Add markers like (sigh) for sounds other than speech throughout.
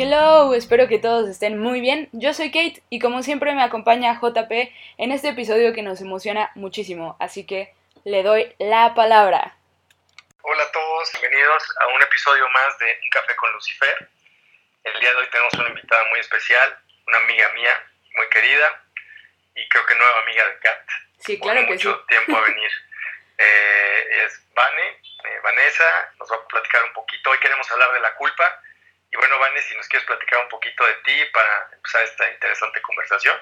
Hello, espero que todos estén muy bien. Yo soy Kate y como siempre me acompaña JP en este episodio que nos emociona muchísimo, así que le doy la palabra. Hola a todos, bienvenidos a un episodio más de Un Café con Lucifer. El día de hoy tenemos una invitada muy especial, una amiga mía muy querida y creo que nueva amiga de Kat. Sí, claro que mucho tiempo a (laughs) venir. Eh, es Vane, eh, Vanessa, nos va a platicar un poquito. Hoy queremos hablar de la culpa. Y bueno, Vane, si nos quieres platicar un poquito de ti para empezar esta interesante conversación.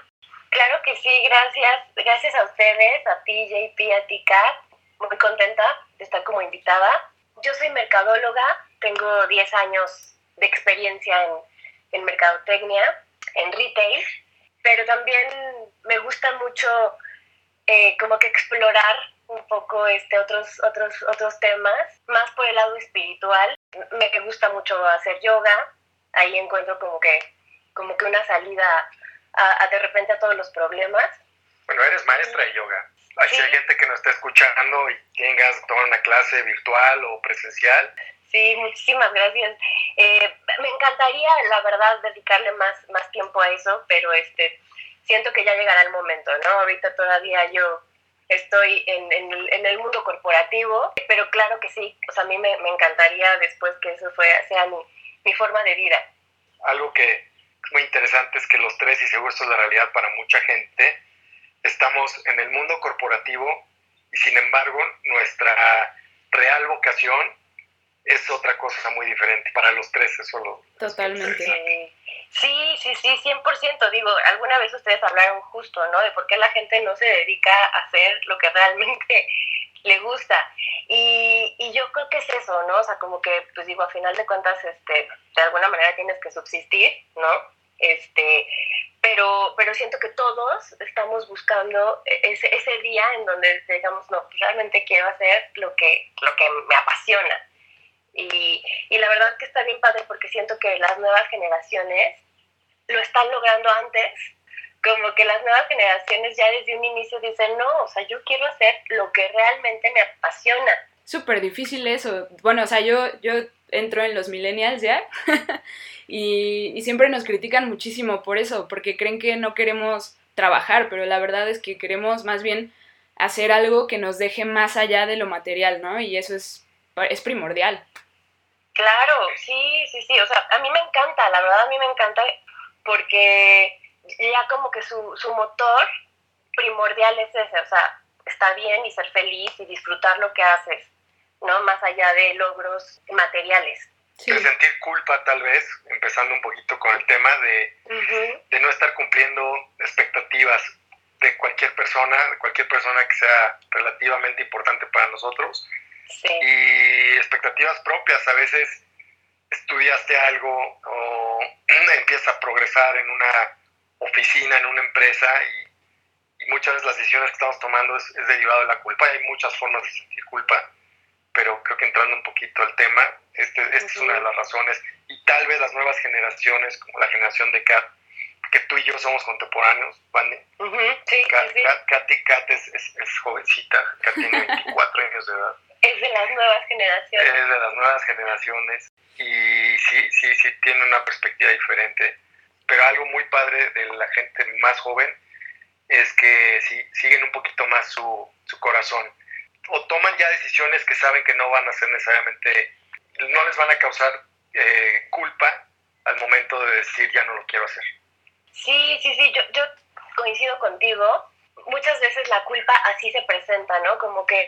Claro que sí, gracias. Gracias a ustedes, a ti, JP, a ti, Kat. Muy contenta de estar como invitada. Yo soy mercadóloga, tengo 10 años de experiencia en, en mercadotecnia, en retail, pero también me gusta mucho eh, como que explorar un poco este, otros, otros, otros temas, más por el lado espiritual. Me gusta mucho hacer yoga, ahí encuentro como que, como que una salida a, de repente a todos los problemas. Bueno, eres maestra de yoga. Si hay gente que nos está escuchando y tengas tomar una clase virtual o presencial. Sí, muchísimas gracias. Eh, me encantaría, la verdad, dedicarle más, más tiempo a eso, pero este, siento que ya llegará el momento, ¿no? Ahorita todavía yo estoy en, en, el mundo corporativo, pero claro que sí, o sea, a mí me, me encantaría después que eso fue, sea mi, mi, forma de vida. Algo que es muy interesante es que los tres, y seguro esto es la realidad para mucha gente, estamos en el mundo corporativo y sin embargo nuestra real vocación es otra cosa muy diferente para los tres, eso lo... Totalmente. Sí, sí, sí, 100%. Digo, alguna vez ustedes hablaron justo, ¿no? De por qué la gente no se dedica a hacer lo que realmente (laughs) le gusta. Y, y yo creo que es eso, ¿no? O sea, como que, pues digo, a final de cuentas, este, de alguna manera tienes que subsistir, ¿no? Este, pero, pero siento que todos estamos buscando ese, ese día en donde digamos, no, pues realmente quiero hacer lo que, lo que me apasiona. Y, y la verdad que está bien padre porque siento que las nuevas generaciones lo están logrando antes, como que las nuevas generaciones ya desde un inicio dicen, no, o sea, yo quiero hacer lo que realmente me apasiona. Súper difícil eso. Bueno, o sea, yo, yo entro en los millennials ya (laughs) y, y siempre nos critican muchísimo por eso, porque creen que no queremos trabajar, pero la verdad es que queremos más bien hacer algo que nos deje más allá de lo material, ¿no? Y eso es, es primordial. Claro, sí, sí, sí. O sea, a mí me encanta, la verdad a mí me encanta porque ya como que su, su motor primordial es ese, o sea, está bien y ser feliz y disfrutar lo que haces, ¿no? Más allá de logros materiales. Sí. De sentir culpa tal vez, empezando un poquito con el tema de, de no estar cumpliendo expectativas de cualquier persona, de cualquier persona que sea relativamente importante para nosotros y expectativas propias. A veces estudiaste algo o (clears throat) empiezas a progresar en una oficina, en una empresa y, muchas veces las decisiones que estamos tomando es, derivado de la culpa. Hay muchas formas de sentir culpa, pero creo que entrando un poquito al tema, este, esta es una de las razones. Y tal vez las nuevas generaciones, como la generación de Kat, que tú y yo somos contemporáneos, ¿vale? sí, Kat, Kat, es, es, es, jovencita, Kat tiene (laughs) 24 años de edad. Es de las nuevas generaciones. Es de las nuevas generaciones y sí, sí, sí tiene una perspectiva diferente. Pero algo muy padre de la gente más joven es que sí, siguen un poquito más su, su corazón o toman ya decisiones que saben que no van a ser necesariamente, no les van a causar eh, culpa al momento de decir ya no lo quiero hacer. Sí, sí, sí, yo, yo coincido contigo. Muchas veces la culpa así se presenta, ¿no? Como que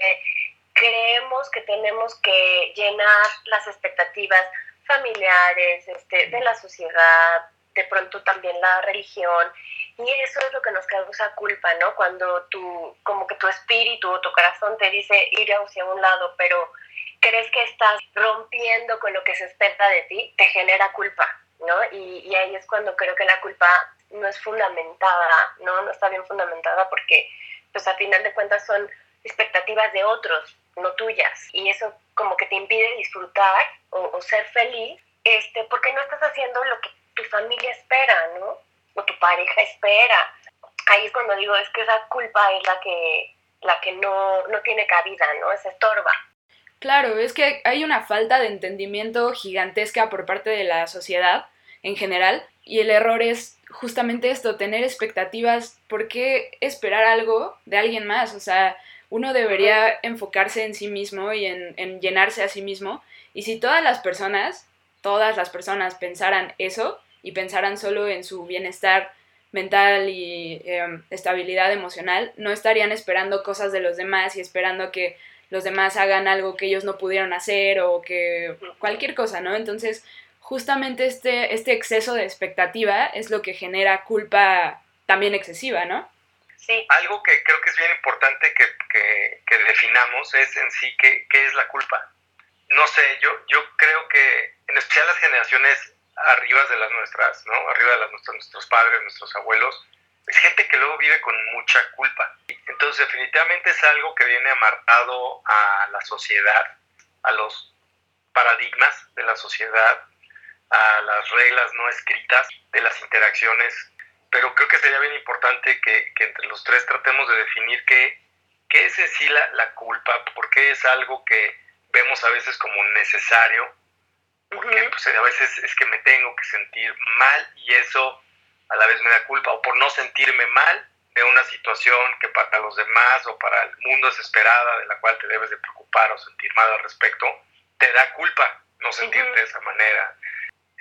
creemos que tenemos que llenar las expectativas familiares, este, de la sociedad, de pronto también la religión, y eso es lo que nos causa culpa, ¿no? Cuando tú, como que tu espíritu o tu corazón te dice ir hacia un lado, pero crees que estás rompiendo con lo que se espera de ti, te genera culpa, ¿no? Y, y ahí es cuando creo que la culpa no es fundamentada, ¿no? No está bien fundamentada porque, pues a final de cuentas son expectativas de otros, no tuyas. Y eso como que te impide disfrutar o, ser feliz, este, porque no estás haciendo lo que tu familia espera, ¿no? O tu pareja espera. Ahí es cuando digo, es que esa culpa es la que, la que no, no tiene cabida, ¿no? Es estorba. Claro, es que hay una falta de entendimiento gigantesca por parte de la sociedad en general. Y el error es justamente esto, tener expectativas, ¿por qué esperar algo de alguien más? O sea, uno debería enfocarse en sí mismo y en, llenarse a sí mismo. Y si todas las personas, todas las personas pensaran eso y pensaran solo en su bienestar mental y em, estabilidad emocional, no estarían esperando cosas de los demás y esperando que los demás hagan algo que ellos no pudieron hacer o que cualquier cosa, ¿no? Entonces, justamente este, este exceso de expectativa es lo que genera culpa también excesiva, ¿no? Sí. Algo que creo que es bien importante que, que, definamos es en sí qué, qué, es la culpa. No sé, yo, yo creo que en especial las generaciones arriba de las nuestras, ¿no? Arriba de las nuestros, nuestros padres, nuestros abuelos, es gente que luego vive con mucha culpa. Entonces definitivamente es algo que viene amarrado a la sociedad, a los paradigmas de la sociedad, a las reglas no escritas de las interacciones, pero creo que sería bien importante que, entre los tres tratemos de definir qué, qué es en sí la, la culpa, por qué es algo que vemos a veces como necesario, porque pues, a veces es que me tengo que sentir mal y eso a la vez me da culpa, o por no sentirme mal de una situación que para los demás o para el mundo es esperada, de la cual te debes de preocupar o sentir mal al respecto, te da culpa no sentirte de esa manera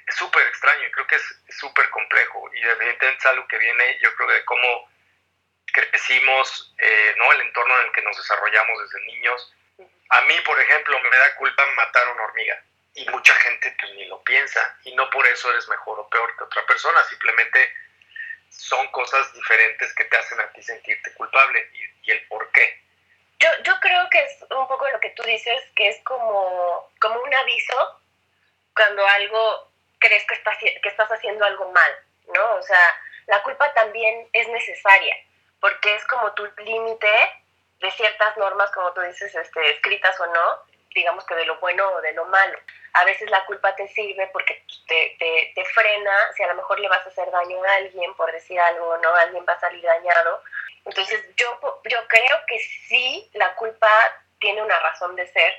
es súper extraño y creo que es súper complejo y evidentemente es algo que viene yo creo de cómo crecimos, eh, ¿no? el entorno en el que nos desarrollamos desde niños. A mí, por ejemplo, me da culpa matar una hormiga y mucha gente pues, ni lo piensa y no por eso eres mejor o peor que otra persona, simplemente son cosas diferentes que te hacen a ti sentirte culpable y, y el por qué. Yo, yo creo que es un poco lo que tú dices, que es como, como un aviso cuando algo crees que estás, que estás haciendo algo mal, ¿no? O sea, la culpa también es necesaria, porque es como tu límite de ciertas normas, como tú dices, este, escritas o no, digamos que de lo bueno o de lo malo. A veces la culpa te sirve porque te, te, te, frena, si a lo mejor le vas a hacer daño a alguien por decir algo, ¿no? Alguien va a salir dañado. Entonces yo, yo creo que sí, la culpa tiene una razón de ser.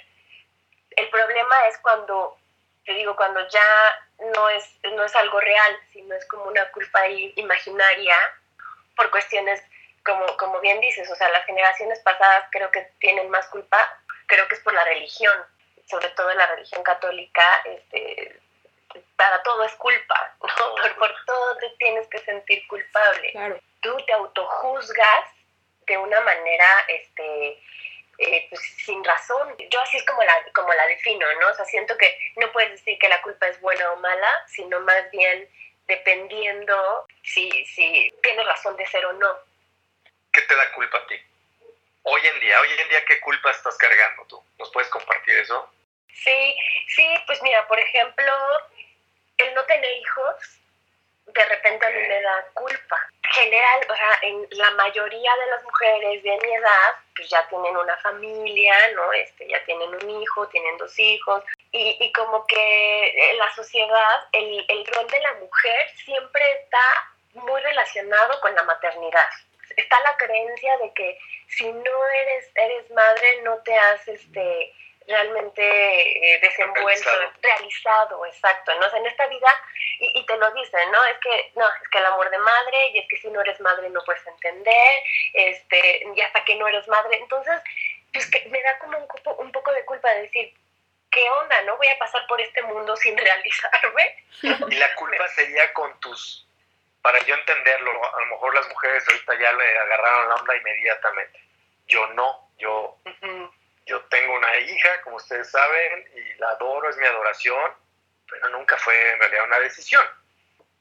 El problema es cuando, te digo, cuando ya no es, no es algo real, sino es como una culpa imaginaria por cuestiones, como, como bien dices, o sea, las generaciones pasadas creo que tienen más culpa, creo que es por la religión, sobre todo la religión católica, este, para todo es culpa, ¿no? Por, todo te tienes que sentir culpable. Tú te autojuzgas de una manera este, eh, pues, sin razón. Yo así es como la, como la defino, ¿no? O sea, siento que no puedes decir que la culpa es buena o mala, sino más bien dependiendo si, si tienes razón de ser o no. ¿Qué te da culpa a ti? Hoy en día, hoy en día, ¿qué culpa estás cargando tú? ¿Nos puedes compartir eso? Sí, sí, pues mira, por ejemplo, el no tener hijos de repente a mí me da culpa. General, o sea, en la mayoría de las mujeres de mi edad, pues ya tienen una familia, ¿no? Este, ya tienen un hijo, tienen dos hijos, y, y como que en la sociedad el, el rol de la mujer siempre está muy relacionado con la maternidad. Está la creencia de que si no eres, eres madre, no te has este, realmente eh, desenvuelto, realizado. exacto, ¿no? en esta vida, y, te lo dicen, ¿no? Es que, no, es que el amor de madre, y es que si no eres madre no puedes entender, este, y hasta que no eres madre, entonces, pues que me da como un, un poco de culpa de decir, ¿qué onda? ¿No voy a pasar por este mundo sin (laughs) realizarme? Y la culpa (laughs) sería con tus, para yo entenderlo, a lo mejor las mujeres ahorita ya le agarraron la onda inmediatamente. Yo no, yo... Yo tengo una hija, como ustedes saben, y la adoro, es mi adoración, pero nunca fue en realidad una decisión.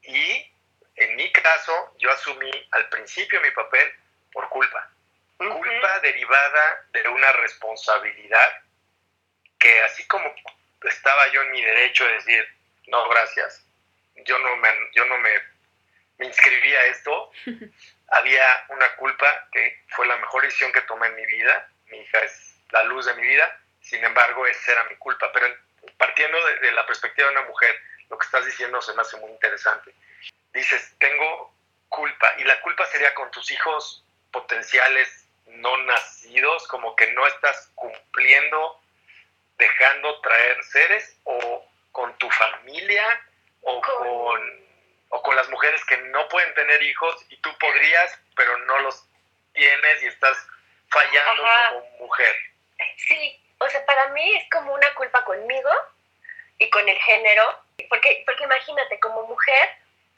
Y en mi caso, yo asumí al principio mi papel por culpa. Culpa derivada de una responsabilidad que así como estaba yo en mi derecho de decir, no, gracias, yo no me, yo no me, me inscribí a esto, (laughs) había una culpa que fue la mejor decisión que tomé en mi vida. Mi hija es la luz de mi vida, sin embargo, esa era mi culpa. Pero partiendo de, la perspectiva de una mujer, lo que estás diciendo se me hace muy interesante. Dices, tengo culpa, y la culpa sería con tus hijos potenciales no nacidos, como que no estás cumpliendo, dejando traer seres, o con tu familia, o con, o con las mujeres que no pueden tener hijos y tú podrías, pero no los tienes y estás fallando como mujer. Sí, o sea, para mí es como una culpa conmigo y con el género, porque, porque imagínate, como mujer,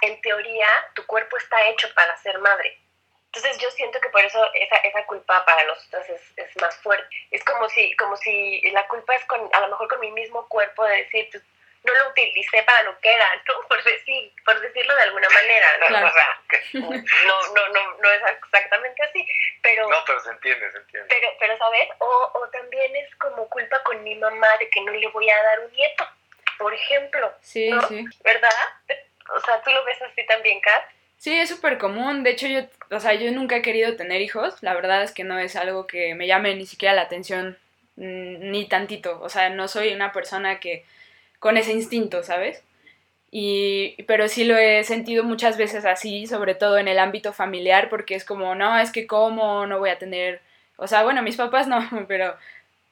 en teoría, tu cuerpo está hecho para ser madre. Entonces yo siento que por eso esa, esa culpa para nosotros es, es, más fuerte. Es como si, como si la culpa es con, a lo mejor con mi mismo cuerpo de decir, pues, no lo utilicé para lo que era, (laughs) ¿no? Por, decir, por decirlo de alguna manera, ¿no? no, no, no, no es exactamente así, pero... No, pero se entiende, se entiende. Pero, pero ¿sabes? O, o también es como culpa con mi mamá de que no le voy a dar un nieto, por ejemplo. Sí, sí. ¿Verdad? O sea, ¿tú lo ves así también, Kat? Sí, es súper común. De hecho, yo, o sea, yo nunca he querido tener hijos. La verdad es que no es algo que me llame ni siquiera la atención mm, ni tantito. O sea, no soy una persona que con ese instinto, ¿sabes? Y, pero sí lo he sentido muchas veces así, sobre todo en el ámbito familiar, porque es como, no, es que cómo no voy a tener, o sea, bueno, mis papás no, (laughs) pero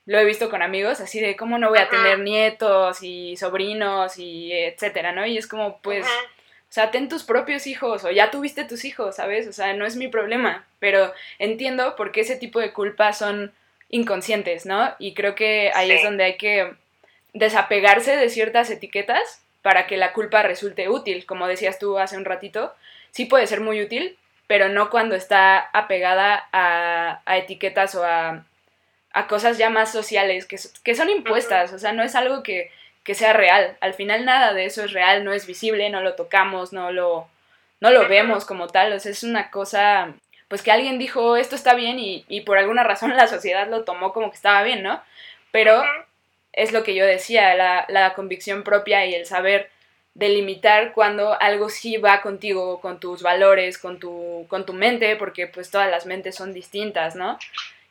lo he visto con amigos, así de cómo no voy a tener nietos y sobrinos y etcétera, ¿no? Y es como, pues, o sea, ten tus propios hijos o ya tuviste tus hijos, ¿sabes? O sea, no es mi problema, pero entiendo por qué ese tipo de culpas son inconscientes, ¿no? Y creo que ahí es donde hay que desapegarse de ciertas etiquetas para que la culpa resulte útil, como decías tú hace un ratito, sí puede ser muy útil, pero no cuando está apegada a, a etiquetas o a, a, cosas ya más sociales que, que son impuestas, o sea, no es algo que, que, sea real, al final nada de eso es real, no es visible, no lo tocamos, no lo, no lo vemos como tal, o sea, es una cosa, pues que alguien dijo esto está bien y, y por alguna razón (laughs) la sociedad lo tomó como que estaba bien, ¿no? Pero es lo que yo decía, la, la convicción propia y el saber delimitar cuando algo sí va contigo, con tus valores, con tu, con tu mente, porque pues todas las mentes son distintas, ¿no?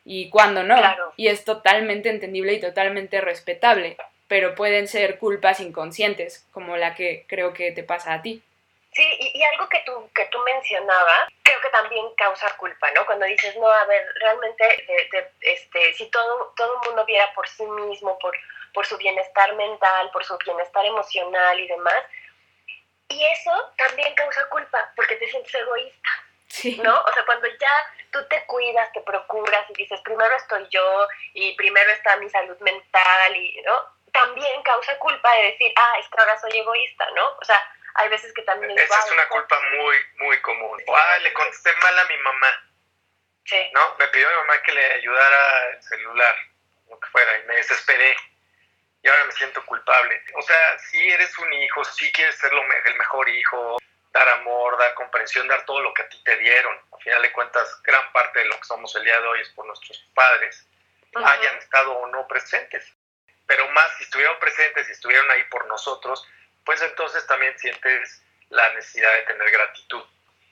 Y cuando no. Y es totalmente entendible y totalmente respetable, pero pueden ser culpas inconscientes, como la que creo que te pasa a ti. Sí, y, algo que tú, que tú mencionabas, creo que también causa culpa, ¿no? Cuando dices, no, a ver, realmente, este, si todo, todo el mundo viera por sí mismo, por, por su bienestar mental, por su bienestar emocional y demás. Y eso también causa culpa, porque te sientes egoísta, ¿no? O sea, cuando ya tú te cuidas, te procuras y dices, primero estoy yo y primero está mi salud mental, y, ¿no? También causa culpa de decir, ah, es que ahora soy egoísta, ¿no? O sea, hay veces que también... Esa es una culpa muy, muy común. ah, le contesté mal a mi mamá. Sí. ¿No? Me pidió a mi mamá que le ayudara el celular, lo que fuera, y me desesperé y ahora me siento culpable. O sea, si eres un hijo, si quieres ser lo el mejor hijo, dar amor, dar comprensión, dar todo lo que a ti te dieron. Al final de cuentas, gran parte de lo que somos el día de hoy es por nuestros padres, hayan estado o no presentes. Pero más, si estuvieron presentes, si estuvieron ahí por nosotros, pues entonces también sientes la necesidad de tener gratitud.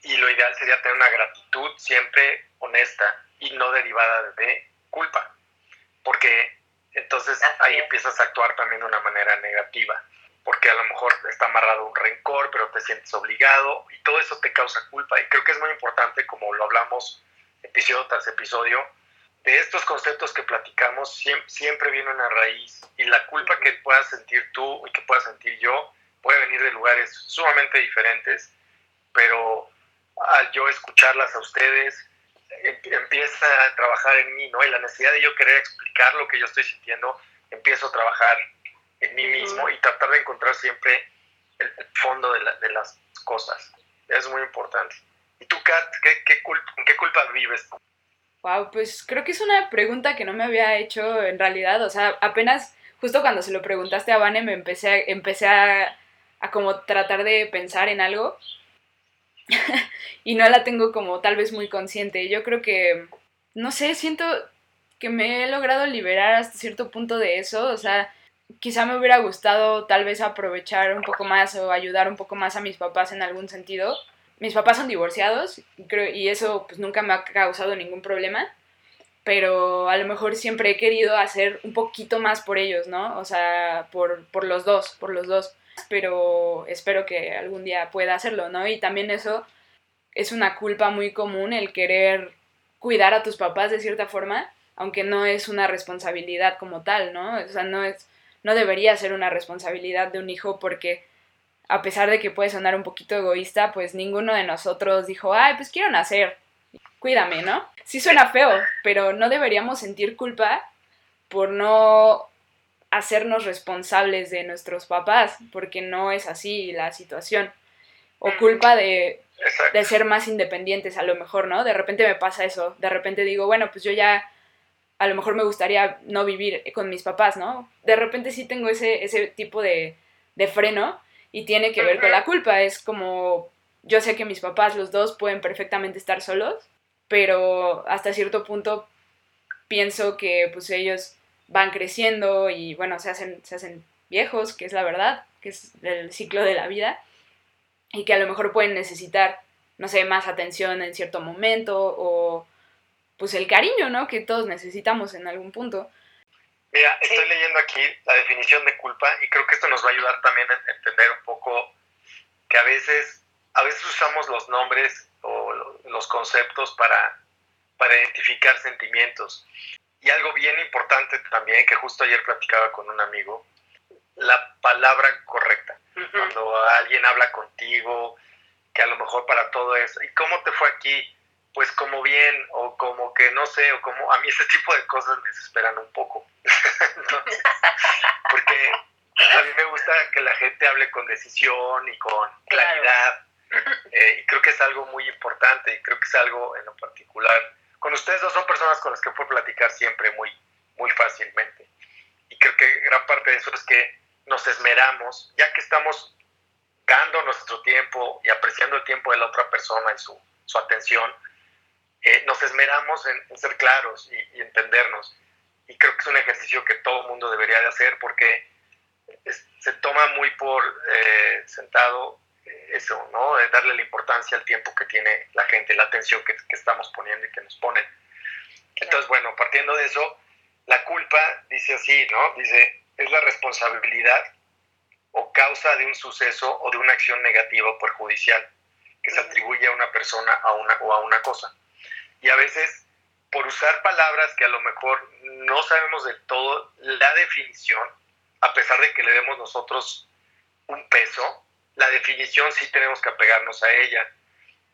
Y lo ideal sería tener una gratitud siempre honesta y no derivada de culpa. Porque entonces ahí empiezas a actuar también de una manera negativa, porque a lo mejor está amarrado un rencor, pero te sientes obligado y todo eso te causa culpa. Y creo que es muy importante, como lo hablamos episodio tras episodio, de estos conceptos que platicamos siempre, viene una raíz y la culpa que puedas sentir tú y que pueda sentir yo puede venir de lugares sumamente diferentes, pero al yo escucharlas a ustedes, empieza a trabajar en mí, ¿no? Y la necesidad de yo querer explicar lo que yo estoy sintiendo, empiezo a trabajar en mí mismo y tratar de encontrar siempre el, fondo de, de, las cosas. Es muy importante. ¿Y tú, Kat, qué, qué, culpa, qué culpa vives? Wow, pues creo que es una pregunta que no me había hecho en realidad. O sea, apenas justo cuando se lo preguntaste a Vane me empecé a, empecé a, a como tratar de pensar en algo (laughs) y no la tengo como tal vez muy consciente. Yo creo que, no sé, siento que me he logrado liberar hasta cierto punto de eso, o sea, quizá me hubiera gustado tal vez aprovechar un poco más o ayudar un poco más a mis papás en algún sentido. Mis papás son divorciados creo, y eso pues nunca me ha causado ningún problema, pero a lo mejor siempre he querido hacer un poquito más por ellos, ¿no? O sea, por, por los dos, por los dos pero espero que algún día pueda hacerlo, ¿no? Y también eso es una culpa muy común, el querer cuidar a tus papás de cierta forma, aunque no es una responsabilidad como tal, ¿no? O sea, no es, no debería ser una responsabilidad de un hijo porque a pesar de que puede sonar un poquito egoísta, pues ninguno de nosotros dijo, ay, pues quiero nacer, cuídame, ¿no? Sí suena feo, pero no deberíamos sentir culpa por no hacernos responsables de nuestros papás, porque no es así la situación. O culpa de, de, ser más independientes, a lo mejor, ¿no? De repente me pasa eso, de repente digo, bueno, pues yo ya a lo mejor me gustaría no vivir con mis papás, ¿no? De repente sí tengo ese, ese tipo de, de freno y tiene que ver con la culpa. Es como, yo sé que mis papás, los dos, pueden perfectamente estar solos, pero hasta cierto punto pienso que pues ellos van creciendo y bueno, se hacen, se hacen viejos, que es la verdad, que es el ciclo de la vida, y que a lo mejor pueden necesitar, no sé, más atención en cierto momento o pues el cariño, ¿no? Que todos necesitamos en algún punto. Mira, estoy leyendo aquí la definición de culpa y creo que esto nos va a ayudar también a entender un poco que a veces, a veces usamos los nombres o los conceptos para, para identificar sentimientos. Y algo bien importante también, que justo ayer platicaba con un amigo, la palabra correcta. Cuando alguien habla contigo, que a lo mejor para todo eso, ¿y cómo te fue aquí? pues como bien o como que no sé, o como a mí ese tipo de cosas me desesperan un poco. (laughs) porque a mí me gusta que la gente hable con decisión y con claridad. Eh, y creo que es algo muy importante y creo que es algo en lo particular. Con ustedes dos son personas con las que puedo platicar siempre muy, muy fácilmente. Y creo que gran parte de eso es que nos esmeramos, ya que estamos dando nuestro tiempo y apreciando el tiempo de la otra persona y su, su atención, nos esmeramos en, ser claros y, entendernos. Y creo que es un ejercicio que todo mundo debería de hacer porque se toma muy por eh, sentado eh, eso, ¿no? De darle la importancia al tiempo que tiene la gente, la atención que, que estamos poniendo y que nos ponen. Entonces, bueno, partiendo de eso, la culpa dice así, ¿no? Dice, es la responsabilidad o causa de un suceso o de una acción negativa o perjudicial que se atribuye a una persona a una, o a una cosa y a veces por usar palabras que a lo mejor no sabemos del todo la definición, a pesar de que le demos nosotros un peso, la definición sí tenemos que apegarnos a ella.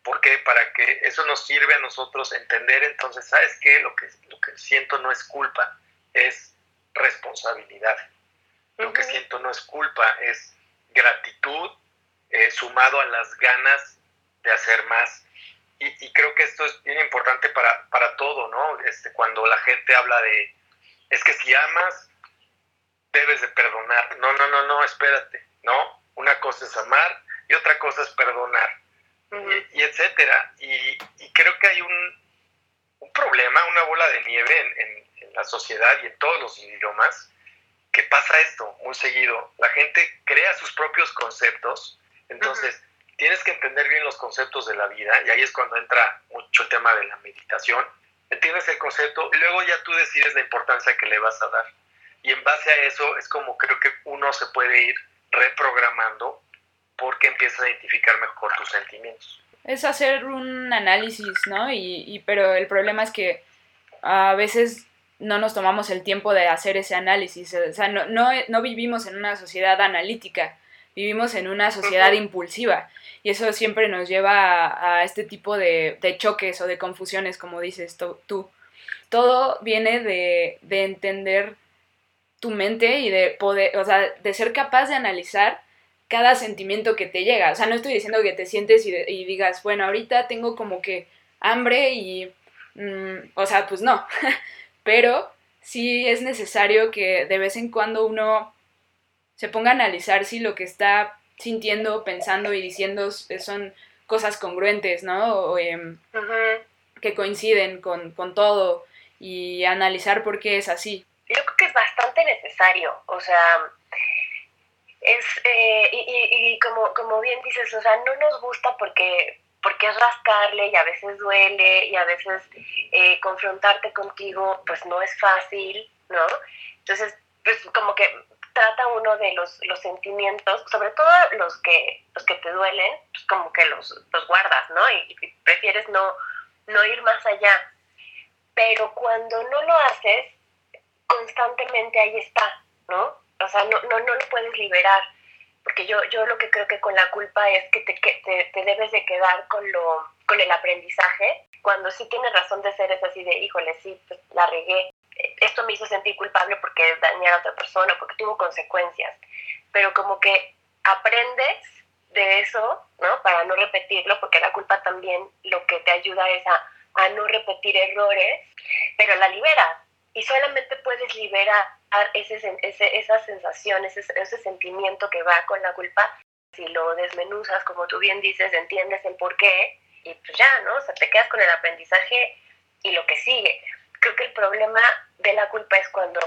porque Para que eso nos sirve a nosotros entender entonces, ¿sabes qué? Lo que, lo que siento no es culpa, es responsabilidad. Lo que siento no es culpa, es gratitud eh, sumado a las ganas de hacer más y, creo que esto es bien importante para, para todo, ¿no? Este, cuando la gente habla de, es que si amas, debes de perdonar. No, no, no, no, espérate, ¿no? Una cosa es amar y otra cosa es perdonar, y, etcétera. Y, creo que hay un, un, problema, una bola de nieve en, en, la sociedad y en todos los idiomas, que pasa esto muy seguido. La gente crea sus propios conceptos, entonces tienes que entender bien los conceptos de la vida y ahí es cuando entra mucho el tema de la meditación. Entiendes el concepto y luego ya tú decides la importancia que le vas a dar. Y en base a eso es como creo que uno se puede ir reprogramando porque empiezas a identificar mejor tus sentimientos. Es hacer un análisis, ¿no? Y, y, pero el problema es que a veces no nos tomamos el tiempo de hacer ese análisis. O sea, no, no, no vivimos en una sociedad analítica, vivimos en una sociedad impulsiva y eso siempre nos lleva a, este tipo de, choques o de confusiones, como dices tú. Todo viene de, entender tu mente y de poder, o sea, de ser capaz de analizar cada sentimiento que te llega. O sea, no estoy diciendo que te sientes y, digas, bueno, ahorita tengo como que hambre y, mm, o sea, pues no. (laughs) Pero sí es necesario que de vez en cuando uno se ponga a analizar si lo que está sintiendo, pensando y diciendo son cosas congruentes, ¿no? O, em, Que coinciden con, todo y analizar por qué es así. Yo creo que es bastante necesario, o sea, es, eh, y, como, como bien dices, o sea, no nos gusta porque, porque es rascarle y a veces duele y a veces eh, confrontarte contigo pues no es fácil, ¿no? Entonces, pues como que trata uno de los, los sentimientos, sobre todo los que, los que te duelen, pues como que los, los guardas, ¿no? Y, prefieres no, no ir más allá. Pero cuando no lo haces, constantemente ahí está, ¿no? O sea, no, no, no lo puedes liberar. porque yo, yo lo que creo que con la culpa es que te, te, te debes de quedar con, lo, con el aprendizaje, cuando sí tienes razón de ser es así de, híjole, sí, pues la regué, esto me hizo sentir culpable porque dañé a otra persona, porque tuvo consecuencias, pero como que aprendes de eso, ¿no? Para no repetirlo, porque la culpa también lo que te ayuda es a, a no repetir errores, pero la liberas y solamente puedes liberar ese, ese, esa sensación, ese, ese sentimiento que va con la culpa si lo desmenuzas, como tú bien dices, entiendes el por qué y pues ya, ¿no? O sea, te quedas con el aprendizaje y lo que sigue. Creo que el problema de la culpa es cuando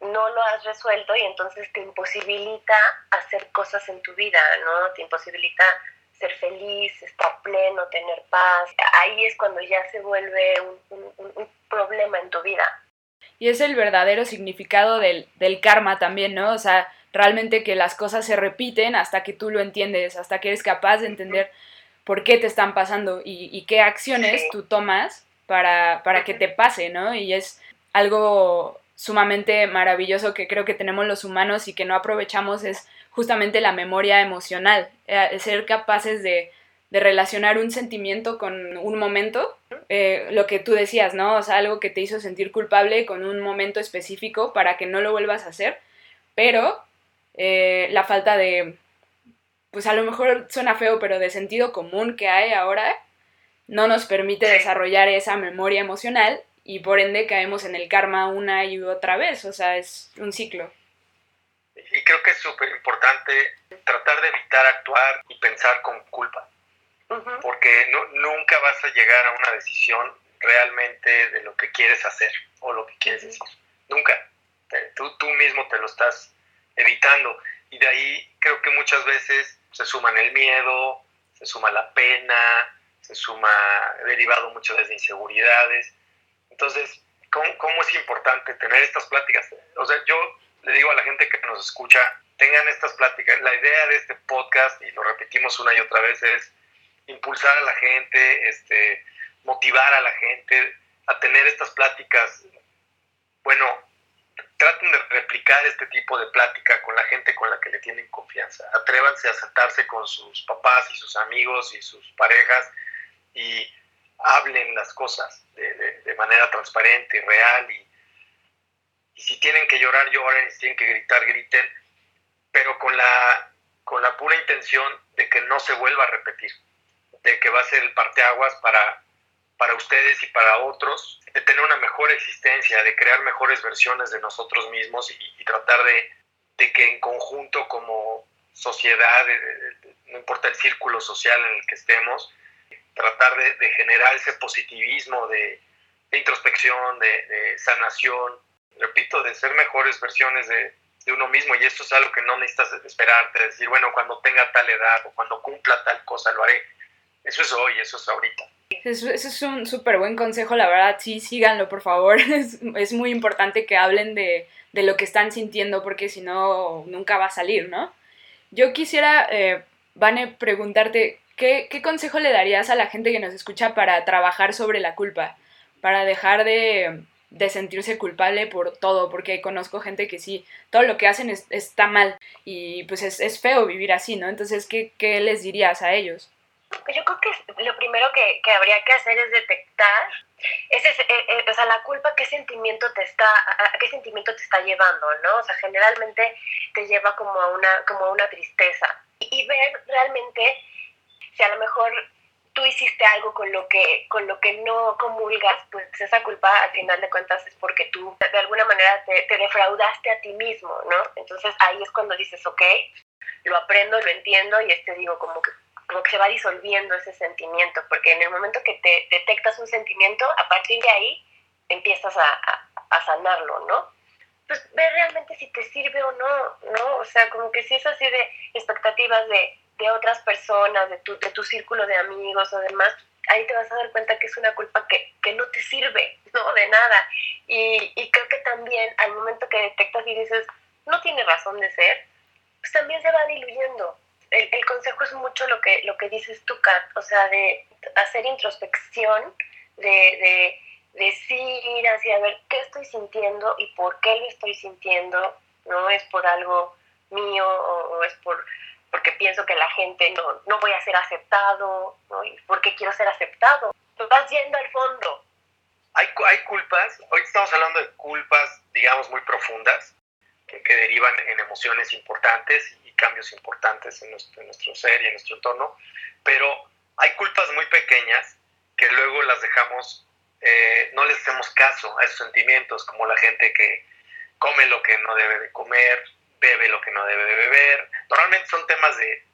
no lo has resuelto y entonces te imposibilita hacer cosas en tu vida, ¿no? Te imposibilita ser feliz, estar pleno, tener paz. Ahí es cuando ya se vuelve un, un, problema en tu vida. Y es el verdadero significado del, del, karma también, ¿no? O sea, realmente que las cosas se repiten hasta que tú lo entiendes, hasta que eres capaz de entender por qué te están pasando y, y qué acciones tú tomas para, para que te pase, ¿no? Y es algo sumamente maravilloso que creo que tenemos los humanos y que no aprovechamos es justamente la memoria emocional, eh, ser capaces de, relacionar un sentimiento con un momento, eh, lo que tú decías, ¿no? O sea, algo que te hizo sentir culpable con un momento específico para que no lo vuelvas a hacer, pero eh, la falta de, pues a lo mejor suena feo, pero de sentido común que hay ahora, no nos permite desarrollar esa memoria emocional y por ende caemos en el karma una y otra vez, o sea, es un ciclo. Y creo que es súper importante tratar de evitar actuar y pensar con culpa, porque no, nunca vas a llegar a una decisión realmente de lo que quieres hacer o lo que quieres decir, nunca. Tú, tú mismo te lo estás evitando y de ahí creo que muchas veces se suman el miedo, se suma la pena, se suma derivado muchas veces de inseguridades entonces, ¿cómo, es importante tener estas pláticas? O sea, yo le digo a la gente que nos escucha, tengan estas pláticas. La idea de este podcast, y lo repetimos una y otra vez, es impulsar a la gente, este, motivar a la gente a tener estas pláticas. Bueno, traten de replicar este tipo de plática con la gente con la que le tienen confianza. Atrévanse a sentarse con sus papás y sus amigos y sus parejas y hablen las cosas de, manera transparente y real y, si tienen que llorar, lloren, si tienen que gritar, griten, pero con la, con la pura intención de que no se vuelva a repetir, de que va a ser el parteaguas para, para ustedes y para otros, de tener una mejor existencia, de crear mejores versiones de nosotros mismos y, tratar de, de, que en conjunto como sociedad, no importa el círculo social en el que estemos, tratar de, generar ese positivismo de, introspección, de, sanación, repito, de ser mejores versiones de, uno mismo. Y esto es algo que no necesitas esperarte, decir, bueno, cuando tenga tal edad o cuando cumpla tal cosa lo haré. Eso es hoy, eso es ahorita. Eso, es un súper buen consejo, la verdad, sí, síganlo, por favor. (laughs) Es, muy importante que hablen de, lo que están sintiendo porque si no, nunca va a salir, ¿no? Yo quisiera, eh, Vane, preguntarte, ¿Qué, consejo le darías a la gente que nos escucha para trabajar sobre la culpa? Para dejar de, sentirse culpable por todo, porque conozco gente que sí, todo lo que hacen está mal y pues es, feo vivir así, ¿no? Entonces, ¿qué, les dirías a ellos? Pues yo creo que lo primero que, habría que hacer es detectar ese, eh, eh, o sea, la culpa, qué sentimiento te está, a qué sentimiento te está llevando, ¿no? O sea, generalmente te lleva como a una, como a una tristeza. Y ver realmente si a lo mejor tú hiciste algo con lo que con lo que no comulgas, pues esa culpa al final de cuentas es porque tú de alguna manera te, defraudaste a ti mismo, ¿no? Entonces ahí es cuando dices, ok, lo aprendo, lo entiendo y este digo como que como que se va disolviendo ese sentimiento, porque en el momento que te detectas un sentimiento, a partir de ahí empiezas a, a, sanarlo, ¿no? Pues ver realmente si te sirve o no, ¿no? O sea, como que si es así de expectativas de de otras personas, de tu, de tu círculo de amigos o demás, ahí te vas a dar cuenta que es una culpa que, que no te sirve, (laughs) ¿no? De nada. Y, y, creo que también al momento que detectas y dices, no tiene razón de ser, pues también se va diluyendo. El, el consejo es mucho lo que, lo que dices tú, Kat, o sea, de hacer introspección, de, de decir hacia ver qué estoy sintiendo y por qué lo estoy sintiendo, ¿no? Es por algo mío o, es por porque pienso que la gente no, no voy a ser aceptado, ¿no? ¿Y por qué quiero ser aceptado? Vas yendo al fondo. Hay, hay culpas, hoy estamos hablando de culpas, digamos, muy profundas, que, que derivan en emociones importantes cambios importantes en nuestro, ser y en nuestro entorno, pero hay culpas muy pequeñas que luego las dejamos, eh, no les hacemos caso a esos sentimientos, como la gente que come lo que no debe de comer, bebe lo que no debe de beber. Normalmente son temas de,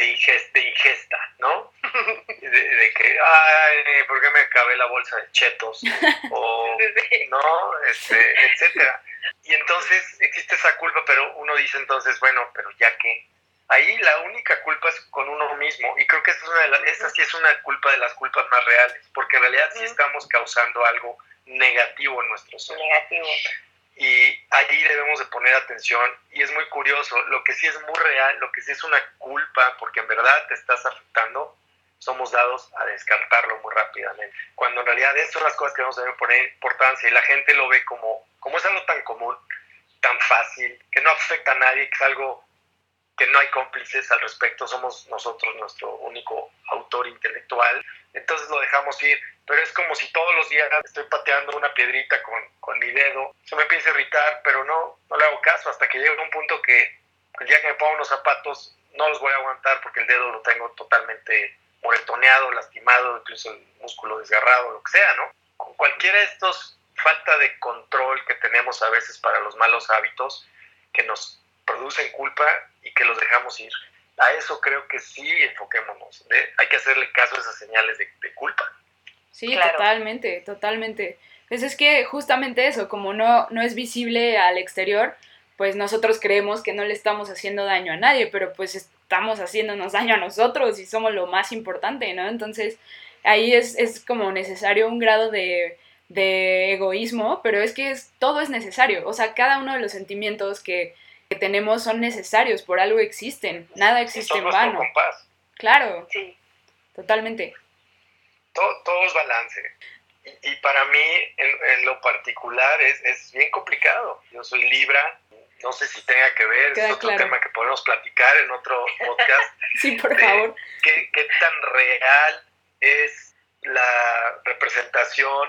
de, ingesta, de ingesta, ¿no? (laughs) De, que, ay, ¿por qué me acabé la bolsa de chetos? (laughs) O, ¿no? Este, etcétera. Y entonces existe esa culpa, pero uno dice entonces, bueno, pero ya que ahí la única culpa es con uno mismo y creo que esa, es una de las, esa sí es una culpa de las culpas más reales, porque en realidad sí estamos causando algo negativo en nuestro ser. Negativo. Y allí debemos de poner atención. Y es muy curioso, lo que sí es muy real, lo que sí es una culpa, porque en verdad te estás afectando, somos dados a descartarlo muy rápidamente. Cuando en realidad esas son las cosas que debemos poner importancia y la gente lo ve como, como es algo tan común, tan fácil, que no afecta a nadie, que es algo que no hay cómplices al respecto, somos nosotros nuestro único autor intelectual, entonces lo dejamos ir, pero es como si todos los días estoy pateando una piedrita con, con mi dedo, se me empieza a irritar, pero no, no le hago caso hasta que llega un punto que el día que me pongo unos zapatos no los voy a aguantar porque el dedo lo tengo totalmente moretoneado, lastimado, incluso el músculo desgarrado, lo que sea, ¿no? Con cualquiera de estos falta de control que tenemos a veces para los malos hábitos que nos producen culpa y que los dejamos ir. A eso creo que sí enfoquémonos. hay que hacerle caso a esas señales de, culpa. Sí, totalmente, totalmente. Pues es que justamente eso, como no, no es visible al exterior, pues nosotros creemos que no le estamos haciendo daño a nadie, pero pues estamos haciéndonos daño a nosotros y somos lo más importante, ¿no? Entonces ahí es, es como necesario un grado de, de egoísmo, pero es que es, todo es necesario, o sea, cada uno de los sentimientos que, que tenemos son necesarios, por algo existen, nada existe en vano. Claro, sí. totalmente. Todo, todo es balance. Y, para mí, en, lo particular, es, es, bien complicado. Yo soy Libra, no sé si tenga que ver, es otro tema que podemos platicar en otro podcast. (laughs) sí, por favor. Qué, qué tan real es la representación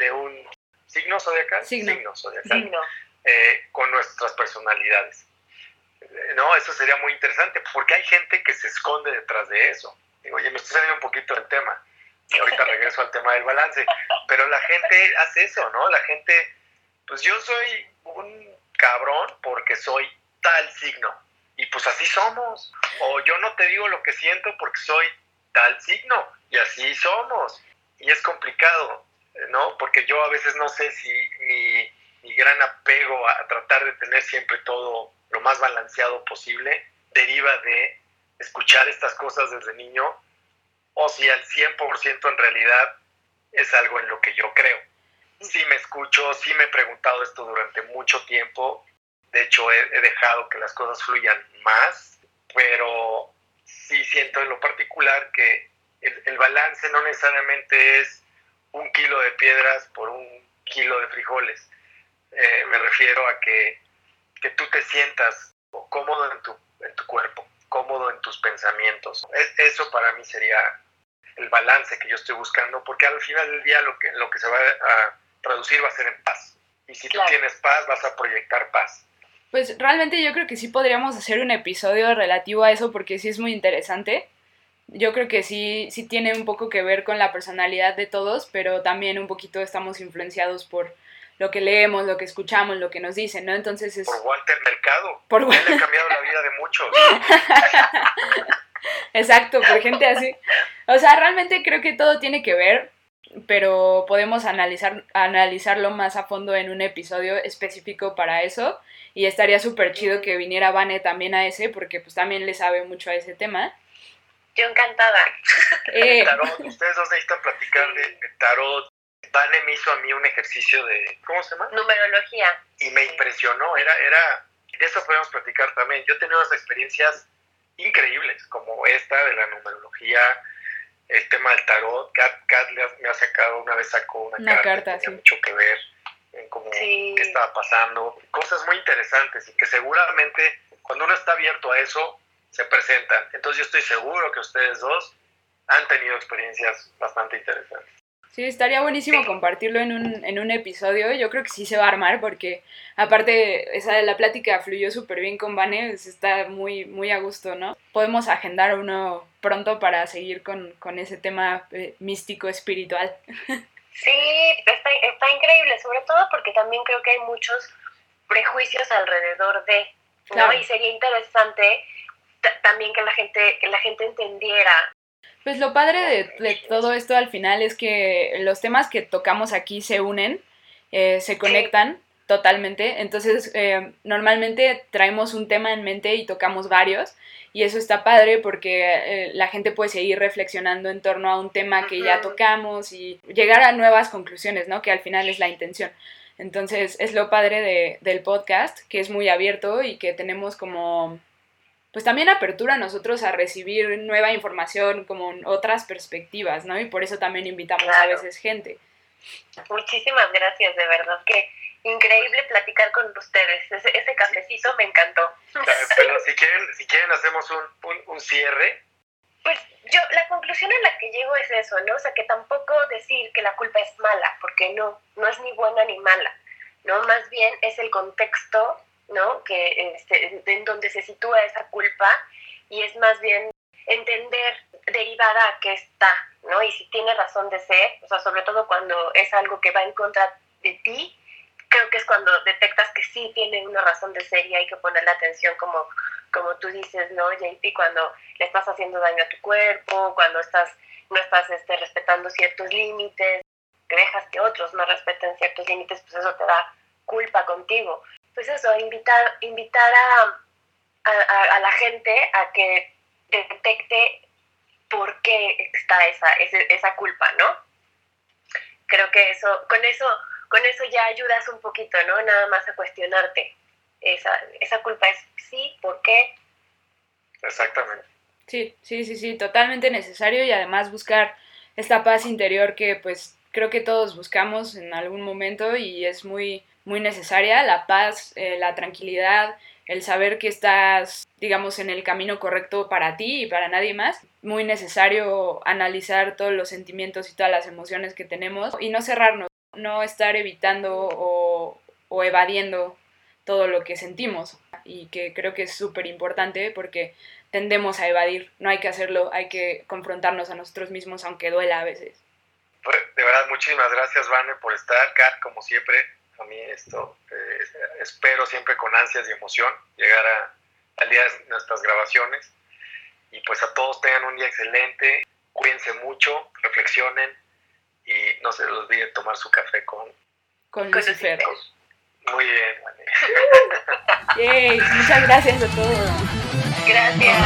de un signo zodiacal? Signo. Signo zodiacal. Signo. Eh, con nuestras personalidades. Eh, no, eso sería muy interesante, porque hay gente que se esconde detrás de eso. Digo, oye, me estoy saliendo un poquito del tema. Y ahorita (laughs) regreso al tema del balance. Pero la gente hace eso, ¿no? La gente, pues yo soy un cabrón porque soy tal signo. Y pues así somos. O yo no te digo lo que siento porque soy tal signo. Y así somos. Y es complicado, ¿no? Porque yo a veces no sé si mi mi gran apego a, tratar de tener siempre todo lo más balanceado posible deriva de escuchar estas cosas desde niño o si al 100% en realidad es algo en lo que yo creo. Sí me escucho, sí me he preguntado esto durante mucho tiempo, de hecho he, dejado que las cosas fluyan más, pero sí siento en lo particular que el, balance no necesariamente es un kilo de piedras por un kilo de frijoles eh, me refiero a que, que, tú te sientas cómodo en tu, en tu cuerpo, cómodo en tus pensamientos. eso para mí sería el balance que yo estoy buscando, porque al final del día lo que, lo que se va a traducir va a ser en paz. Y si tú tienes paz, vas a proyectar paz. Pues realmente yo creo que sí podríamos hacer un episodio relativo a eso porque sí es muy interesante. Yo creo que sí, sí tiene un poco que ver con la personalidad de todos, pero también un poquito estamos influenciados por lo que leemos, lo que escuchamos, lo que nos dicen, ¿no? Entonces es... Por Walter Mercado. Por Él ha cambiado la vida de muchos. (laughs) Exacto, por gente así. O sea, realmente creo que todo tiene que ver, pero podemos analizar, analizarlo más a fondo en un episodio específico para eso. Y estaría súper chido que viniera Vane también a ese, porque pues también le sabe mucho a ese tema. Yo encantada. Eh, tarot, ustedes dos necesitan platicar de tarot, Vane me hizo a mí un ejercicio de, ¿cómo se llama? Numerología. Y me impresionó, era, era, de eso podemos platicar también. Yo he tenido unas experiencias increíbles, como esta de la numerología, el tema del tarot. Kat, me ha sacado, una vez sacó una, carta, que tenía mucho que ver en cómo, qué estaba pasando. Cosas muy interesantes y que seguramente cuando uno está abierto a eso, se presentan. Entonces yo estoy seguro que ustedes dos han tenido experiencias bastante interesantes. Sí, estaría buenísimo compartirlo en un, en un episodio. Yo creo que sí se va a armar porque aparte esa de la plática fluyó súper bien con Vane, está muy, muy a gusto, ¿no? Podemos agendar uno pronto para seguir con, con ese tema eh, místico espiritual. Sí, está, está increíble, sobre todo porque también creo que hay muchos prejuicios alrededor de, ¿no? Y sería interesante también que la gente, que la gente entendiera. Pues lo padre de, todo esto al final es que los temas que tocamos aquí se unen, eh, se conectan totalmente. Entonces, eh, normalmente traemos un tema en mente y tocamos varios. Y eso está padre porque eh, la gente puede seguir reflexionando en torno a un tema que ya tocamos y llegar a nuevas conclusiones, ¿no? Que al final es la intención. Entonces, es lo padre de, del podcast, que es muy abierto y que tenemos como pues también apertura a nosotros a recibir nueva información como otras perspectivas, ¿no? Y por eso también invitamos a veces gente. Muchísimas gracias, de verdad que increíble platicar con ustedes. Ese, cafecito me encantó. Pero si quieren, si quieren hacemos un, un, cierre. Pues yo, la conclusión a la que llego es eso, ¿no? O sea, que tampoco decir que la culpa es mala, porque no, no es ni buena ni mala, ¿no? Más bien es el contexto ¿no? Que este, en donde se sitúa esa culpa y es más bien entender derivada a qué está, ¿no? Y si tiene razón de ser, o sea, sobre todo cuando es algo que va en contra de ti, creo que es cuando detectas que sí tiene una razón de ser y hay que ponerle atención como, como tú dices, ¿no, JP? Cuando le estás haciendo daño a tu cuerpo, cuando estás, no estás este, respetando ciertos límites, que dejas que otros no respeten ciertos límites, pues eso te da culpa contigo pues eso, invitar, invitar a, a, la gente a que detecte por qué está esa, esa, culpa, ¿no? Creo que eso, con eso, con eso ya ayudas un poquito, ¿no? Nada más a cuestionarte. Esa, esa culpa es sí, ¿por qué? Exactamente. Sí, sí, sí, sí, totalmente necesario y además buscar esta paz interior que pues creo que todos buscamos en algún momento y es muy, muy necesaria, la paz, eh, la tranquilidad, el saber que estás, digamos, en el camino correcto para ti y para nadie más. Muy necesario analizar todos los sentimientos y todas las emociones que tenemos y no cerrarnos, no estar evitando o, o evadiendo todo lo que sentimos y que creo que es súper importante porque tendemos a evadir, no hay que hacerlo, hay que confrontarnos a nosotros mismos aunque duela a veces. Pues, de verdad, muchísimas gracias, Vane, por estar, Kat, como siempre, a mí esto eh, espero siempre con ansias y emoción llegar a, al día de nuestras grabaciones y pues a todos tengan un día excelente, cuídense mucho, reflexionen y no se les olvide tomar su café con, con Lucifer. Muy bien, (laughs) Yay, muchas gracias a todos. Gracias.